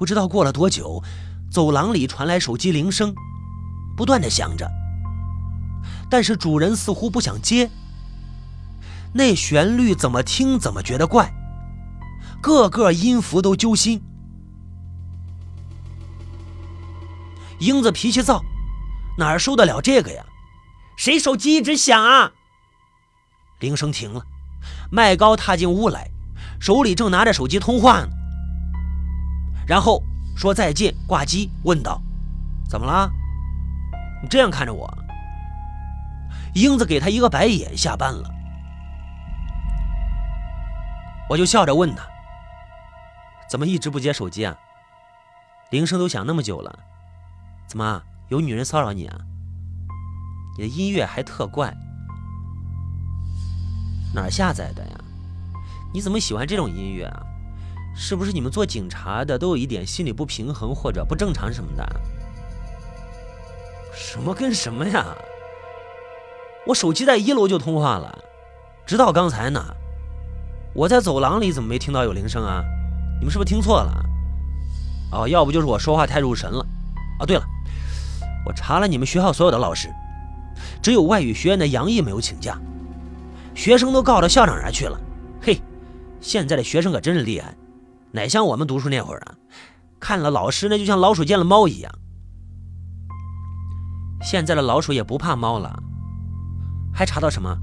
不知道过了多久，走廊里传来手机铃声，不断的响着，但是主人似乎不想接。那旋律怎么听怎么觉得怪，个个音符都揪心。英子脾气躁，哪受得了这个呀？谁手机一直响啊？铃声停了，麦高踏进屋来，手里正拿着手机通话呢。然后说再见，挂机，问道：“怎么了？你这样看着我？”英子给他一个白眼，下班了。我就笑着问他：“怎么一直不接手机啊？铃声都响那么久了。”怎么有女人骚扰你啊？你的音乐还特怪，哪下载的呀？你怎么喜欢这种音乐啊？是不是你们做警察的都有一点心理不平衡或者不正常什么的？什么跟什么呀？我手机在一楼就通话了，直到刚才呢。我在走廊里怎么没听到有铃声啊？你们是不是听错了？哦，要不就是我说话太入神了。哦，对了。我查了你们学校所有的老师，只有外语学院的杨毅没有请假，学生都告到校长那去了。嘿，现在的学生可真是厉害，哪像我们读书那会儿啊，看了老师那就像老鼠见了猫一样。现在的老鼠也不怕猫了，还查到什么？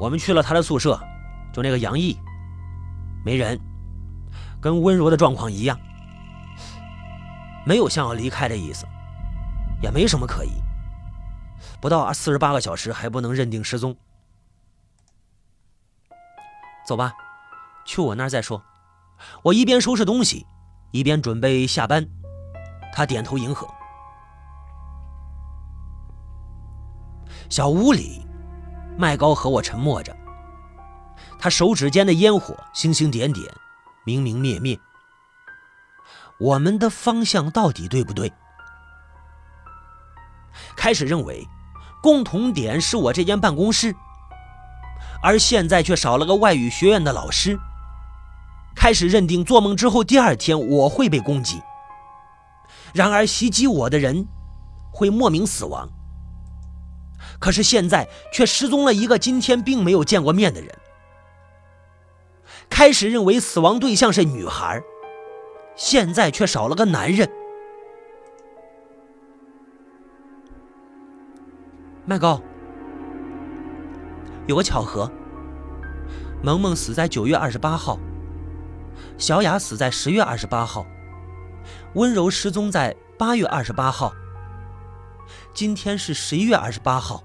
我们去了他的宿舍，就那个杨毅，没人，跟温柔的状况一样。没有想要离开的意思，也没什么可疑。不到四十八个小时还不能认定失踪，走吧，去我那儿再说。我一边收拾东西，一边准备下班。他点头迎合。小屋里，麦高和我沉默着，他手指间的烟火星星点点，明明灭灭。我们的方向到底对不对？开始认为共同点是我这间办公室，而现在却少了个外语学院的老师。开始认定做梦之后第二天我会被攻击，然而袭击我的人会莫名死亡。可是现在却失踪了一个今天并没有见过面的人。开始认为死亡对象是女孩。现在却少了个男人。麦高，有个巧合，萌萌死在九月二十八号，小雅死在十月二十八号，温柔失踪在八月二十八号。今天是十一月二十八号，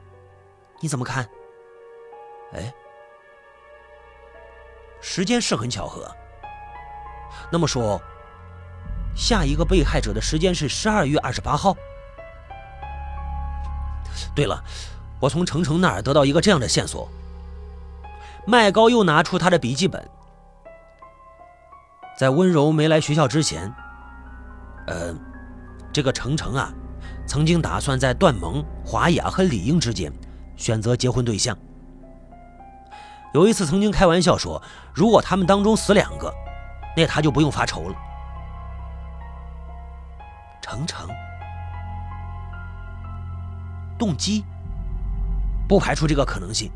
你怎么看？哎，时间是很巧合。那么说。下一个被害者的时间是十二月二十八号。对了，我从程程那儿得到一个这样的线索。麦高又拿出他的笔记本，在温柔没来学校之前，呃，这个程程啊，曾经打算在段萌、华雅和李英之间选择结婚对象。有一次曾经开玩笑说，如果他们当中死两个，那他就不用发愁了。程程，动机不排除这个可能性。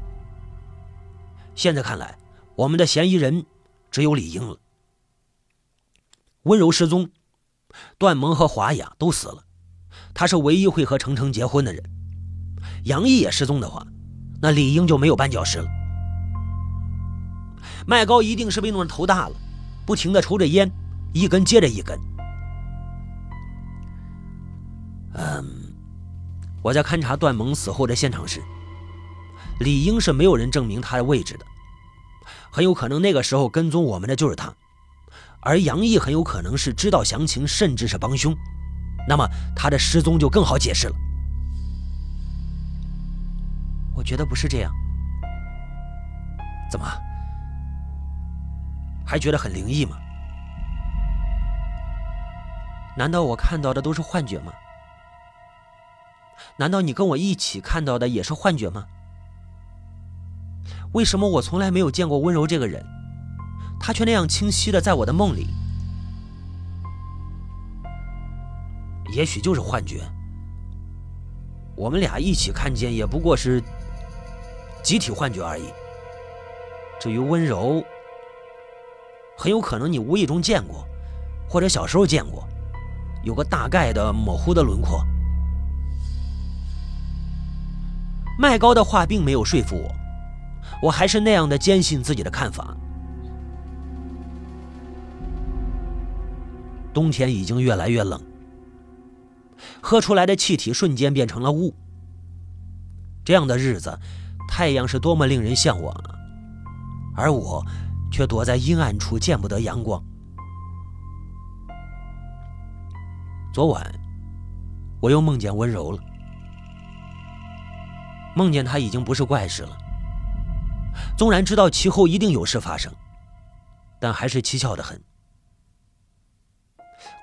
现在看来，我们的嫌疑人只有李英了。温柔失踪，段萌和华雅都死了，他是唯一会和程程结婚的人。杨毅也失踪的话，那李英就没有绊脚石了。麦高一定是被弄得头大了，不停的抽着烟，一根接着一根。嗯，我在勘察段萌死后的现场时，李英是没有人证明他的位置的，很有可能那个时候跟踪我们的就是他，而杨毅很有可能是知道详情，甚至是帮凶，那么他的失踪就更好解释了。我觉得不是这样，怎么还觉得很灵异吗？难道我看到的都是幻觉吗？难道你跟我一起看到的也是幻觉吗？为什么我从来没有见过温柔这个人，他却那样清晰的在我的梦里？也许就是幻觉。我们俩一起看见，也不过是集体幻觉而已。至于温柔，很有可能你无意中见过，或者小时候见过，有个大概的模糊的轮廓。麦高的话并没有说服我，我还是那样的坚信自己的看法。冬天已经越来越冷。喝出来的气体瞬间变成了雾。这样的日子，太阳是多么令人向往啊！而我却躲在阴暗处，见不得阳光。昨晚，我又梦见温柔了，梦见他已经不是怪事了。纵然知道其后一定有事发生，但还是蹊跷的很。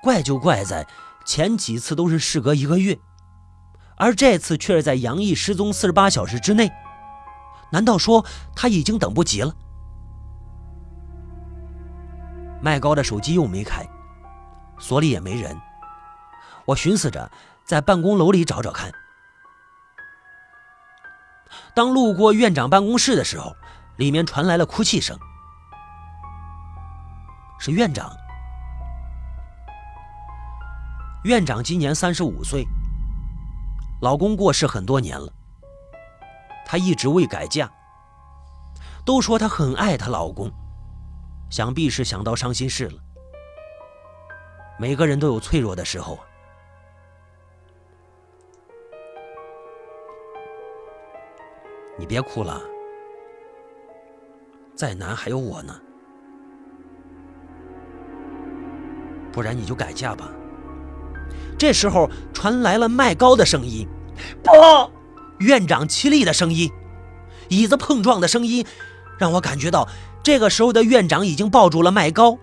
怪就怪在。前几次都是事隔一个月，而这次却是在杨毅失踪四十八小时之内。难道说他已经等不及了？麦高的手机又没开，所里也没人。我寻思着在办公楼里找找看。当路过院长办公室的时候，里面传来了哭泣声，是院长。院长今年三十五岁，老公过世很多年了，她一直未改嫁。都说她很爱她老公，想必是想到伤心事了。每个人都有脆弱的时候。你别哭了，再难还有我呢，不然你就改嫁吧。这时候传来了麦高的声音，不，院长凄厉的声音，椅子碰撞的声音，让我感觉到这个时候的院长已经抱住了麦高，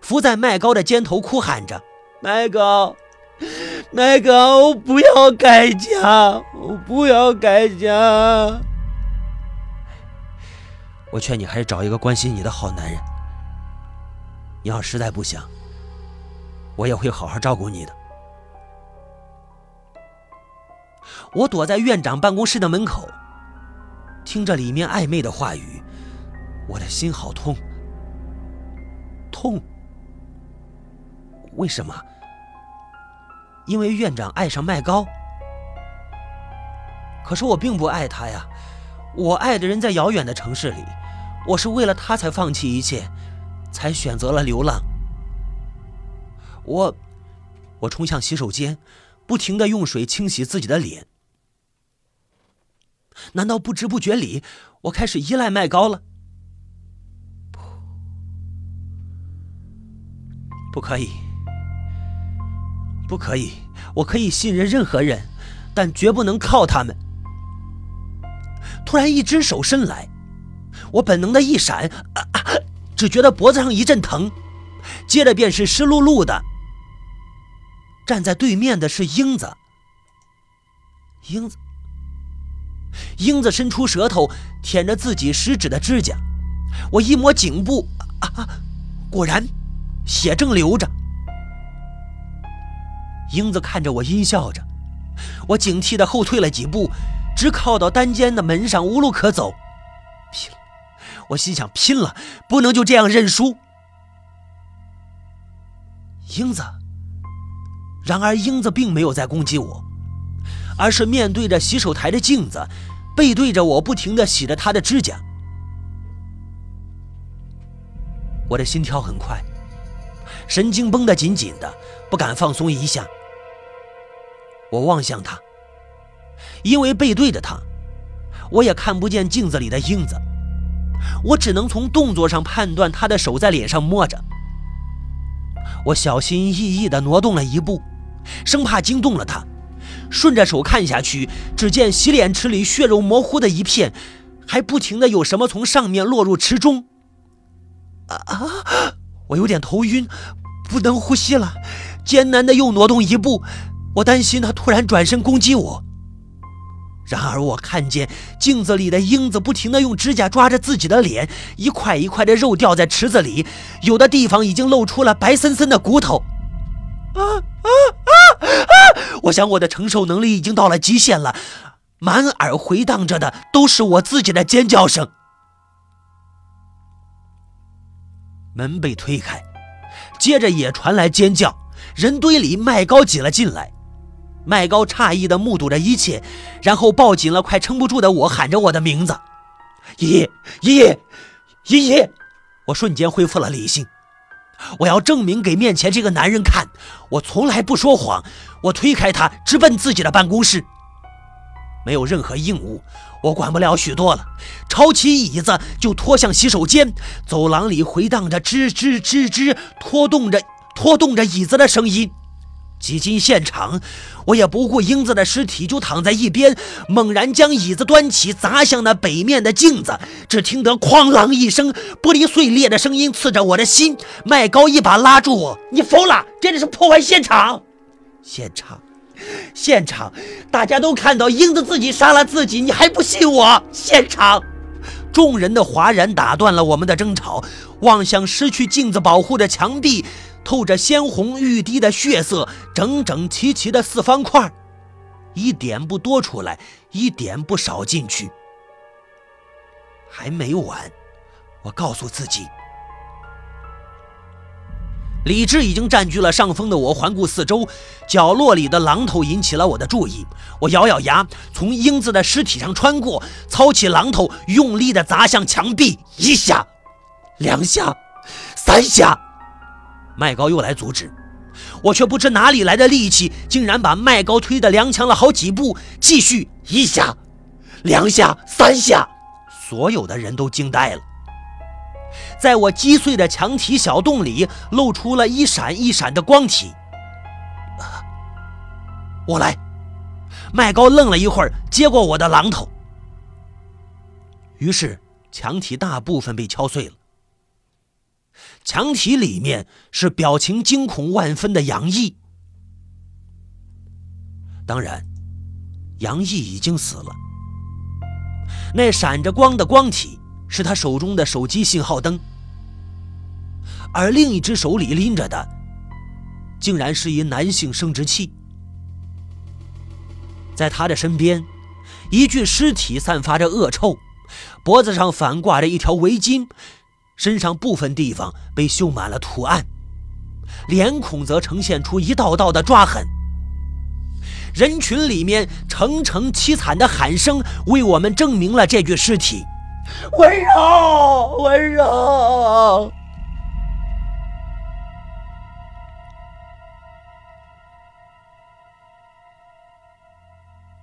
伏在麦高的肩头哭喊着：“麦高，麦高，不要改嫁，我不要改嫁。”我劝你还是找一个关心你的好男人。你要实在不想，我也会好好照顾你的。我躲在院长办公室的门口，听着里面暧昧的话语，我的心好痛，痛。为什么？因为院长爱上麦高。可是我并不爱他呀，我爱的人在遥远的城市里，我是为了他才放弃一切，才选择了流浪。我，我冲向洗手间，不停的用水清洗自己的脸。难道不知不觉里，我开始依赖麦高了？不，不可以，不可以！我可以信任任何人，但绝不能靠他们。突然，一只手伸来，我本能的一闪，只觉得脖子上一阵疼，接着便是湿漉漉的。站在对面的是英子，英子。英子伸出舌头舔着自己食指的指甲，我一摸颈部，啊，果然血正流着。英子看着我阴笑着，我警惕的后退了几步，直靠到单间的门上，无路可走。拼！我心想，拼了，不能就这样认输。英子，然而英子并没有在攻击我。而是面对着洗手台的镜子，背对着我，不停的洗着她的指甲。我的心跳很快，神经绷得紧紧的，不敢放松一下。我望向她，因为背对着她，我也看不见镜子里的影子，我只能从动作上判断她的手在脸上摸着。我小心翼翼地挪动了一步，生怕惊动了她。顺着手看下去，只见洗脸池里血肉模糊的一片，还不停的有什么从上面落入池中。啊！我有点头晕，不能呼吸了，艰难的又挪动一步。我担心他突然转身攻击我。然而我看见镜子里的英子不停的用指甲抓着自己的脸，一块一块的肉掉在池子里，有的地方已经露出了白森森的骨头。啊啊啊啊！我想我的承受能力已经到了极限了，满耳回荡着的都是我自己的尖叫声。门被推开，接着也传来尖叫，人堆里麦高挤了进来。麦高诧异地目睹着一切，然后抱紧了快撑不住的我，喊着我的名字：“爷爷，爷爷，爷爷！”我瞬间恢复了理性。我要证明给面前这个男人看，我从来不说谎。我推开他，直奔自己的办公室。没有任何硬物，我管不了许多了，抄起椅子就拖向洗手间。走廊里回荡着吱吱吱吱拖动着拖动着椅子的声音。挤进现场，我也不顾英子的尸体，就躺在一边，猛然将椅子端起，砸向那北面的镜子。只听得哐啷一声，玻璃碎裂的声音刺着我的心。麦高一把拉住我：“你疯了！真的是破坏现场！现场，现场！大家都看到英子自己杀了自己，你还不信我？现场！”众人的哗然打断了我们的争吵，望向失去镜子保护的墙壁。透着鲜红欲滴的血色，整整齐齐的四方块，一点不多出来，一点不少进去。还没完，我告诉自己。理智已经占据了上风的我环顾四周，角落里的榔头引起了我的注意。我咬咬牙，从英子的尸体上穿过，操起榔头，用力地砸向墙壁。一下，两下，三下。麦高又来阻止，我却不知哪里来的力气，竟然把麦高推得踉跄了好几步。继续一下，两下，三下，所有的人都惊呆了。在我击碎的墙体小洞里，露出了一闪一闪的光体。我来。麦高愣了一会儿，接过我的榔头。于是墙体大部分被敲碎了。墙体里面是表情惊恐万分的杨毅。当然，杨毅已经死了。那闪着光的光体是他手中的手机信号灯，而另一只手里拎着的，竟然是一男性生殖器。在他的身边，一具尸体散发着恶臭，脖子上反挂着一条围巾。身上部分地方被绣满了图案，脸孔则呈现出一道道的抓痕。人群里面澄澄凄惨的喊声，为我们证明了这具尸体。温柔，温柔。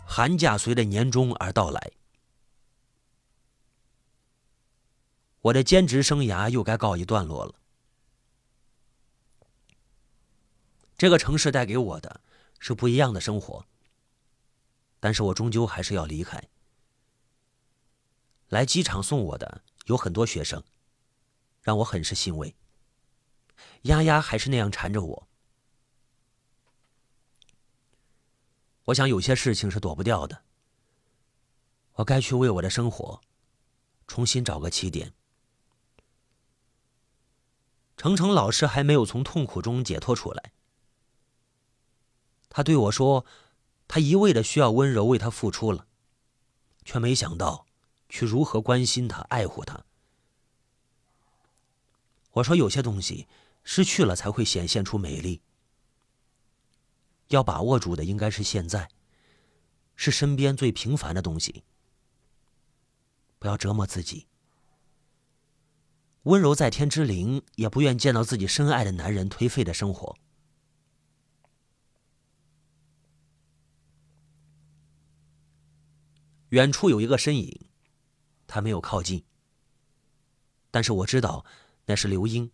寒假随着年终而到来。我的兼职生涯又该告一段落了。这个城市带给我的是不一样的生活，但是我终究还是要离开。来机场送我的有很多学生，让我很是欣慰。丫丫还是那样缠着我。我想有些事情是躲不掉的。我该去为我的生活重新找个起点。程程老师还没有从痛苦中解脱出来。他对我说：“他一味的需要温柔为他付出了，却没想到去如何关心他、爱护他。”我说：“有些东西失去了才会显现出美丽，要把握住的应该是现在，是身边最平凡的东西。不要折磨自己。”温柔在天之灵也不愿见到自己深爱的男人颓废的生活。远处有一个身影，他没有靠近，但是我知道那是刘英。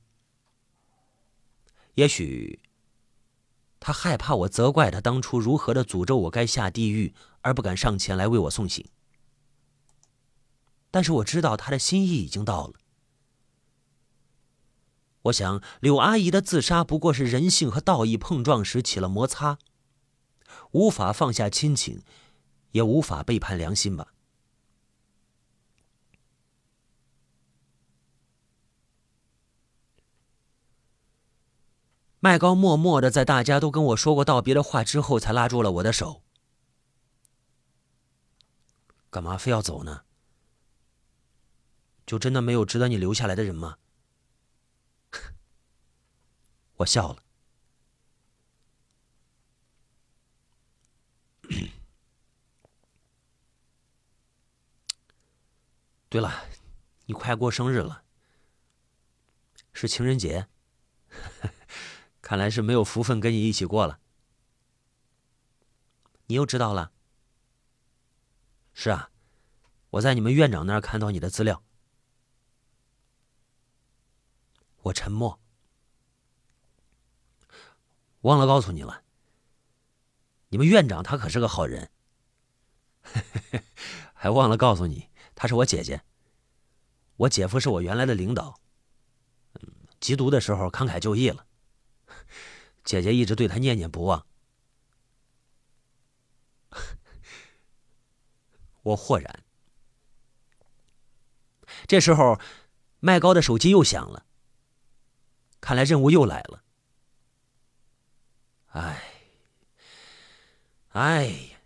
也许他害怕我责怪他当初如何的诅咒我该下地狱，而不敢上前来为我送行。但是我知道他的心意已经到了。我想，柳阿姨的自杀不过是人性和道义碰撞时起了摩擦，无法放下亲情，也无法背叛良心吧。麦高默默的在大家都跟我说过道别的话之后，才拉住了我的手。干嘛非要走呢？就真的没有值得你留下来的人吗？我笑了。对了，你快过生日了，是情人节。看来是没有福分跟你一起过了。你又知道了？是啊，我在你们院长那儿看到你的资料。我沉默，忘了告诉你了。你们院长他可是个好人，还忘了告诉你，她是我姐姐。我姐夫是我原来的领导，缉毒的时候慷慨就义了。姐姐一直对他念念不忘。我豁然。这时候，麦高的手机又响了。看来任务又来了。哎，哎呀，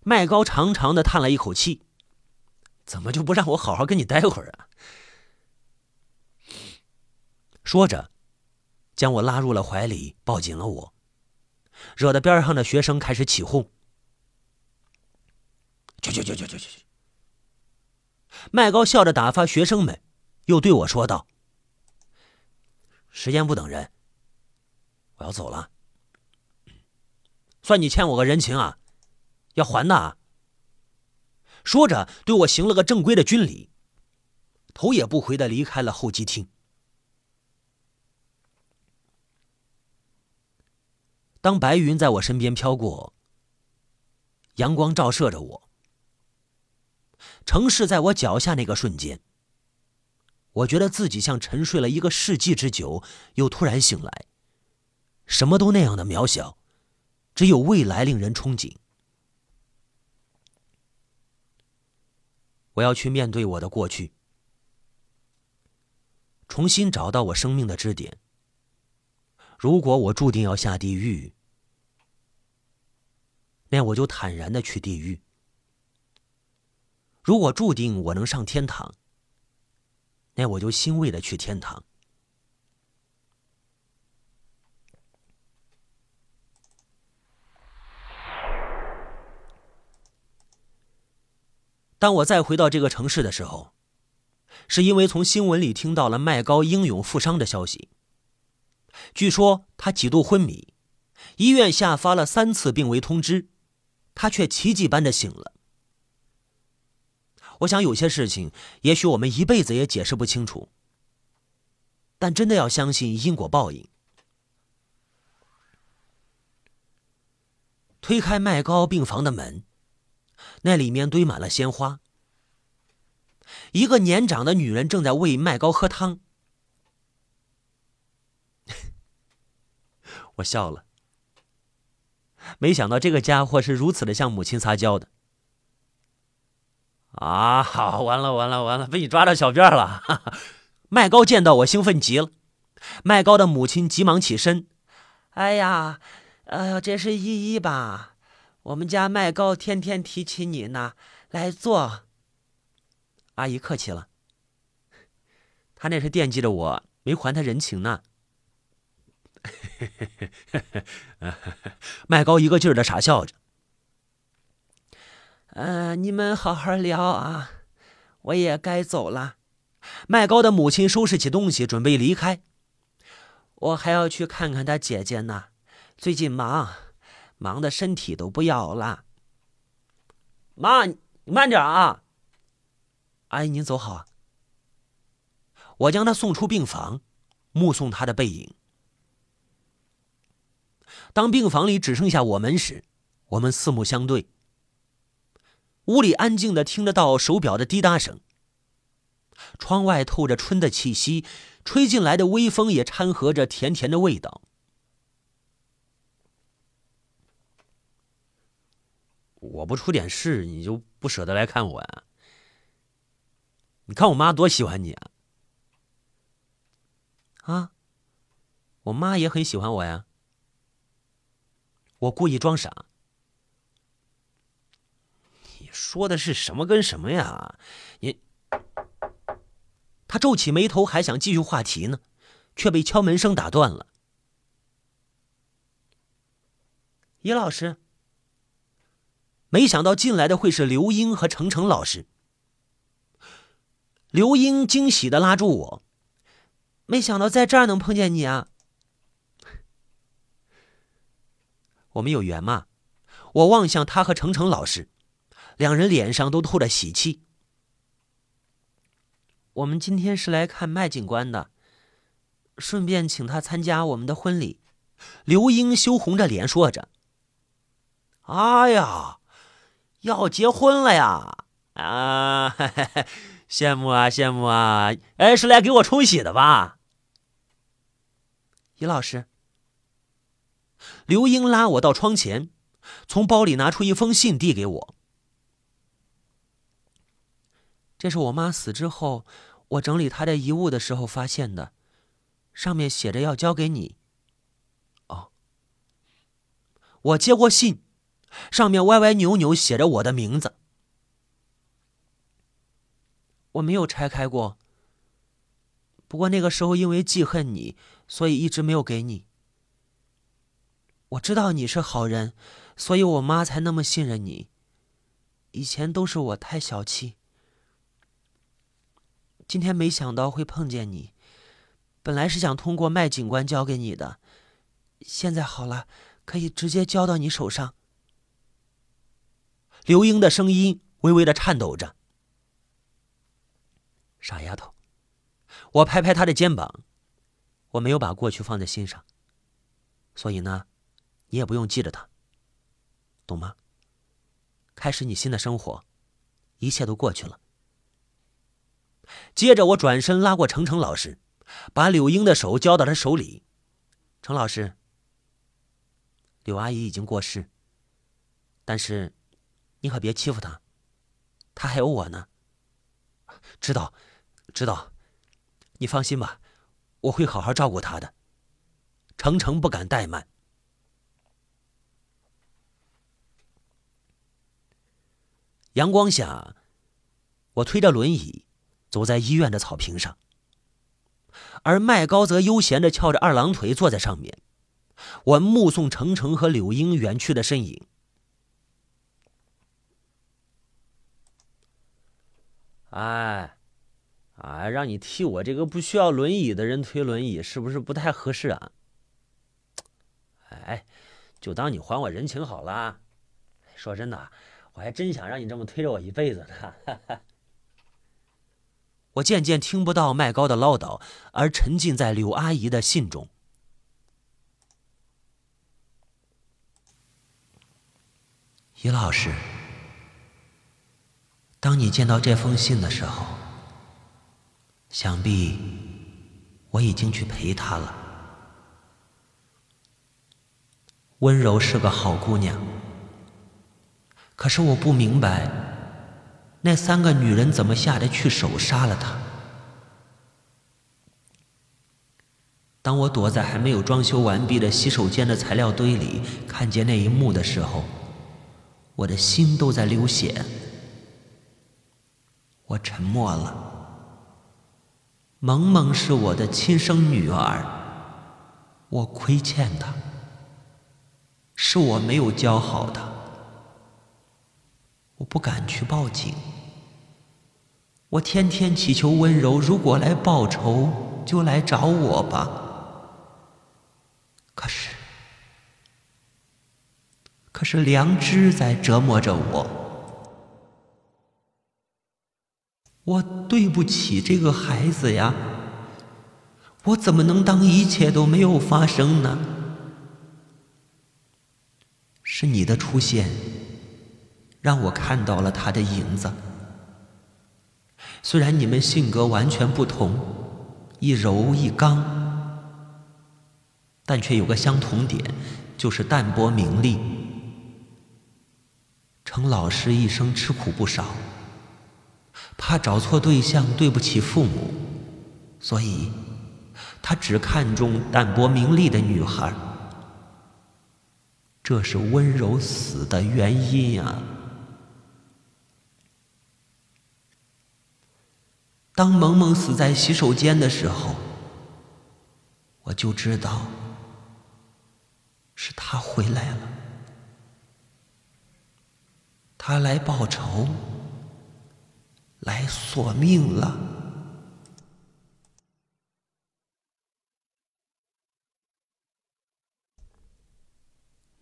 麦高长长的叹了一口气。怎么就不让我好好跟你待会儿啊？说着。将我拉入了怀里，抱紧了我，惹得边上的学生开始起哄。去去去去去去！麦高笑着打发学生们，又对我说道：“时间不等人，我要走了。算你欠我个人情啊，要还的。”说着，对我行了个正规的军礼，头也不回的离开了候机厅。当白云在我身边飘过，阳光照射着我，城市在我脚下那个瞬间，我觉得自己像沉睡了一个世纪之久，又突然醒来，什么都那样的渺小，只有未来令人憧憬。我要去面对我的过去，重新找到我生命的支点。如果我注定要下地狱，那我就坦然的去地狱；如果注定我能上天堂，那我就欣慰的去天堂。当我再回到这个城市的时候，是因为从新闻里听到了麦高英勇负伤的消息。据说他几度昏迷，医院下发了三次病危通知，他却奇迹般的醒了。我想有些事情，也许我们一辈子也解释不清楚，但真的要相信因果报应。推开麦高病房的门，那里面堆满了鲜花，一个年长的女人正在喂麦高喝汤。我笑了，没想到这个家伙是如此的向母亲撒娇的。啊，好，完了完了完了，被你抓到小辫了！麦高见到我兴奋极了，麦高的母亲急忙起身：“哎呀，哎呀，这是依依吧？我们家麦高天天提起你呢，来坐。”阿姨客气了，他那是惦记着我，没还他人情呢。麦高一个劲儿的傻笑着。呃，你们好好聊啊，我也该走了。麦高的母亲收拾起东西，准备离开。我还要去看看他姐姐呢，最近忙，忙的身体都不要了。妈，你慢点啊。阿姨，您走好。我将他送出病房，目送他的背影。当病房里只剩下我们时，我们四目相对。屋里安静的听得到手表的滴答声。窗外透着春的气息，吹进来的微风也掺和着甜甜的味道。我不出点事，你就不舍得来看我呀？你看我妈多喜欢你啊！啊，我妈也很喜欢我呀。我故意装傻。你说的是什么跟什么呀？你……他皱起眉头，还想继续话题呢，却被敲门声打断了。叶老师，没想到进来的会是刘英和程程老师。刘英惊喜的拉住我，没想到在这儿能碰见你啊！我们有缘嘛？我望向他和程程老师，两人脸上都透着喜气。我们今天是来看麦警官的，顺便请他参加我们的婚礼。刘英羞红着脸说着：“哎呀，要结婚了呀！啊，羡慕啊，羡慕啊！哎，是来给我冲喜的吧？”尹老师。刘英拉我到窗前，从包里拿出一封信递给我。这是我妈死之后，我整理她的遗物的时候发现的，上面写着要交给你。哦，我接过信，上面歪歪扭扭写着我的名字。我没有拆开过，不过那个时候因为记恨你，所以一直没有给你。我知道你是好人，所以我妈才那么信任你。以前都是我太小气，今天没想到会碰见你。本来是想通过麦警官交给你的，现在好了，可以直接交到你手上。刘英的声音微微的颤抖着。傻丫头，我拍拍她的肩膀，我没有把过去放在心上，所以呢。你也不用记着他，懂吗？开始你新的生活，一切都过去了。接着，我转身拉过程程老师，把柳英的手交到他手里。程老师，柳阿姨已经过世，但是你可别欺负他，他还有我呢。知道，知道，你放心吧，我会好好照顾他的。程程不敢怠慢。阳光下，我推着轮椅走在医院的草坪上，而麦高则悠闲的翘着二郎腿坐在上面。我目送程程和柳英远去的身影。哎，哎，让你替我这个不需要轮椅的人推轮椅，是不是不太合适啊？哎，就当你还我人情好了。说真的。我还真想让你这么推着我一辈子呢。我渐渐听不到麦高的唠叨，而沉浸在柳阿姨的信中。于老师，当你见到这封信的时候，想必我已经去陪她了。温柔是个好姑娘。可是我不明白，那三个女人怎么下得去手杀了她？当我躲在还没有装修完毕的洗手间的材料堆里，看见那一幕的时候，我的心都在流血。我沉默了。萌萌是我的亲生女儿，我亏欠她，是我没有教好她。我不敢去报警，我天天祈求温柔，如果来报仇，就来找我吧。可是，可是良知在折磨着我，我对不起这个孩子呀，我怎么能当一切都没有发生呢？是你的出现。让我看到了他的影子。虽然你们性格完全不同，一柔一刚，但却有个相同点，就是淡泊名利。程老师一生吃苦不少，怕找错对象对不起父母，所以他只看重淡泊名利的女孩，这是温柔死的原因啊。当萌萌死在洗手间的时候，我就知道是他回来了，他来报仇，来索命了。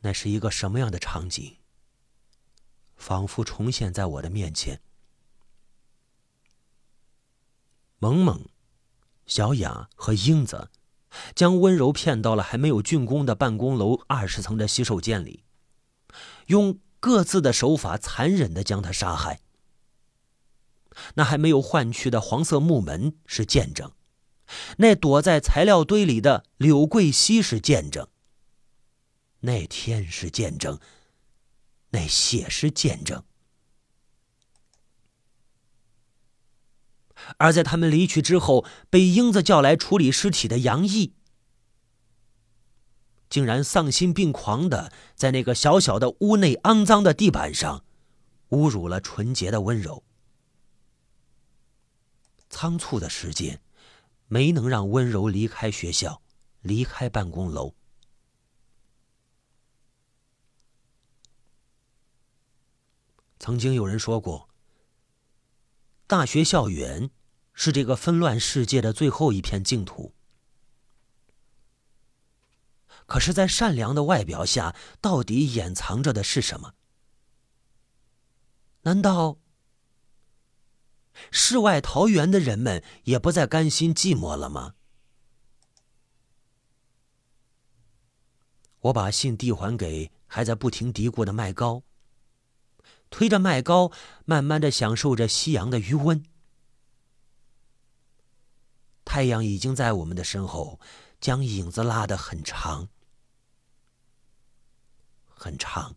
那是一个什么样的场景？仿佛重现在我的面前。萌萌、小雅和英子将温柔骗到了还没有竣工的办公楼二十层的洗手间里，用各自的手法残忍的将她杀害。那还没有换去的黄色木门是见证，那躲在材料堆里的柳桂熙是见证，那天是见证，那血是见证。而在他们离去之后，被英子叫来处理尸体的杨毅，竟然丧心病狂的在那个小小的屋内肮脏的地板上，侮辱了纯洁的温柔。仓促的时间，没能让温柔离开学校，离开办公楼。曾经有人说过。大学校园是这个纷乱世界的最后一片净土。可是，在善良的外表下，到底掩藏着的是什么？难道世外桃源的人们也不再甘心寂寞了吗？我把信递还给还在不停嘀咕的麦高。推着麦高，慢慢的享受着夕阳的余温。太阳已经在我们的身后，将影子拉得很长，很长。